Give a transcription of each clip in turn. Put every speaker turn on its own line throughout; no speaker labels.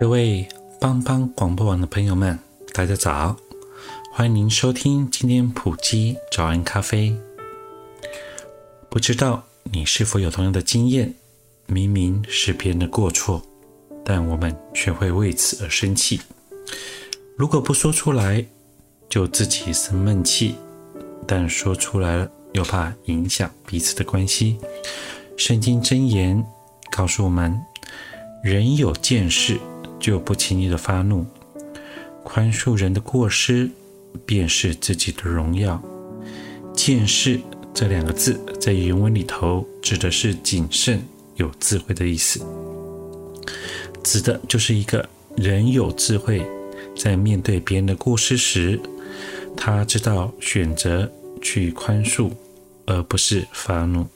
各位帮帮广播网的朋友们，大家早！欢迎您收听今天普基早安咖啡。不知道你是否有同样的经验？明明是别人的过错，但我们却会为此而生气。如果不说出来，就自己生闷气；但说出来了，又怕影响彼此的关系。圣经箴言告诉我们：人有见识。就不轻易的发怒，宽恕人的过失，便是自己的荣耀。见识这两个字在原文里头指的是谨慎、有智慧的意思，指的就是一个人有智慧，在面对别人的过失时，他知道选择去宽恕，而不是发怒。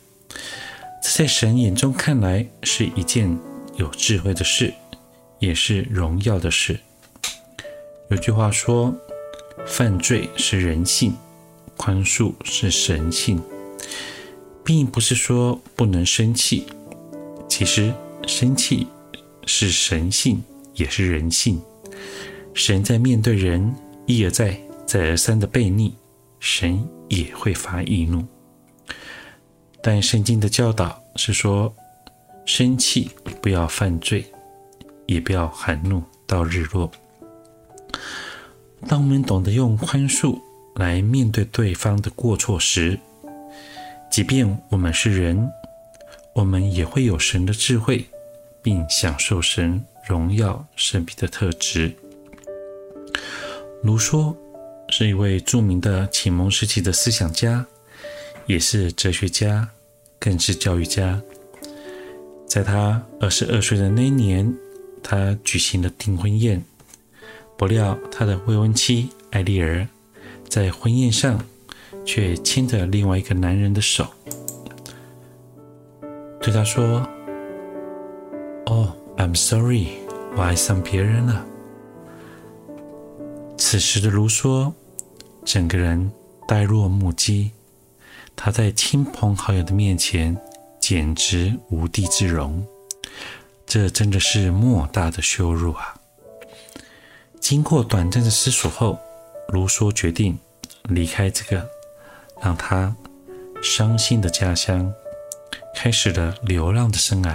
这在神眼中看来是一件有智慧的事。也是荣耀的事。有句话说：“犯罪是人性，宽恕是神性。”并不是说不能生气，其实生气是神性，也是人性。神在面对人一而再、再而三的悖逆，神也会发易怒。但圣经的教导是说，生气不要犯罪。也不要含怒到日落。当我们懂得用宽恕来面对对方的过错时，即便我们是人，我们也会有神的智慧，并享受神荣耀神秘的特质。卢梭是一位著名的启蒙时期的思想家，也是哲学家，更是教育家。在他二十二岁的那一年，他举行了订婚宴，不料他的未婚妻艾丽儿在婚宴上却牵着另外一个男人的手，对他说：“哦，I'm sorry，我爱上别人了。”此时的卢梭整个人呆若木鸡，他在亲朋好友的面前简直无地自容。这真的是莫大的羞辱啊！经过短暂的思索后，卢梭决定离开这个让他伤心的家乡，开始了流浪的生涯。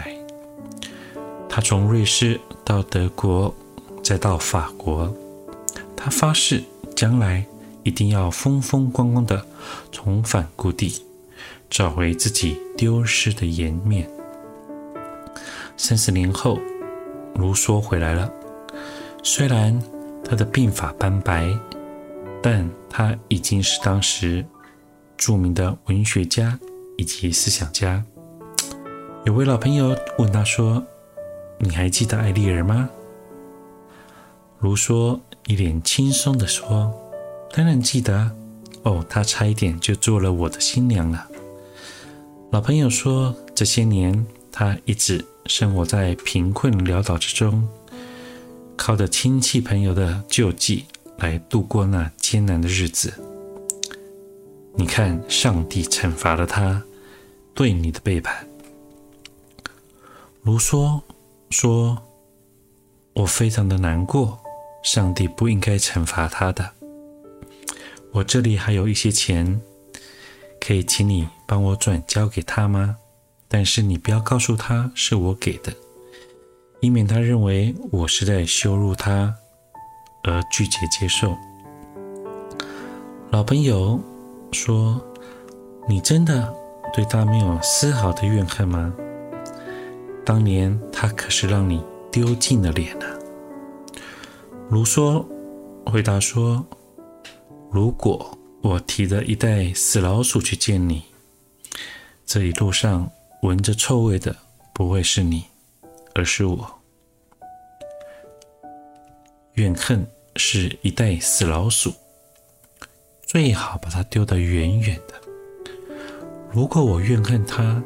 他从瑞士到德国，再到法国，他发誓将来一定要风风光光的重返故地，找回自己丢失的颜面。三十年后，卢梭回来了。虽然他的鬓发斑白，但他已经是当时著名的文学家以及思想家。有位老朋友问他说：“你还记得爱丽儿吗？”卢梭一脸轻松地说：“当然记得。哦，她差一点就做了我的新娘了。”老朋友说：“这些年，他一直……”生活在贫困潦倒之中，靠着亲戚朋友的救济来度过那艰难的日子。你看，上帝惩罚了他对你的背叛。卢梭说：“我非常的难过，上帝不应该惩罚他的。我这里还有一些钱，可以请你帮我转交给他吗？”但是你不要告诉他是我给的，以免他认为我是在羞辱他而拒绝接受。老朋友说：“你真的对他没有丝毫的怨恨吗？当年他可是让你丢尽了脸啊。”卢梭回答说：“如果我提着一袋死老鼠去见你，这一路上。”闻着臭味的不会是你，而是我。怨恨是一袋死老鼠，最好把它丢得远远的。如果我怨恨他，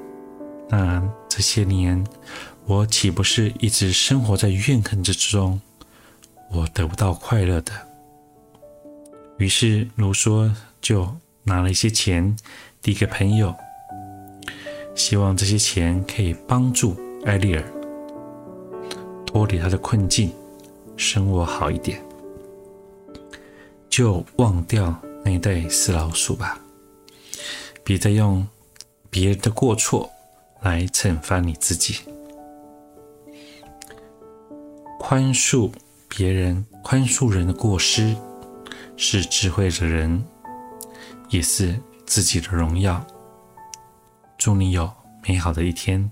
那这些年我岂不是一直生活在怨恨之中？我得不到快乐的。于是卢梭就拿了一些钱递给朋友，希望这些钱可以帮助艾丽尔脱离他的困境，生活好一点。就忘掉那一袋死老鼠吧，别再用别人的过错来惩罚你自己。宽恕别人，宽恕人的过失。是智慧的人，也是自己的荣耀。祝你有美好的一天。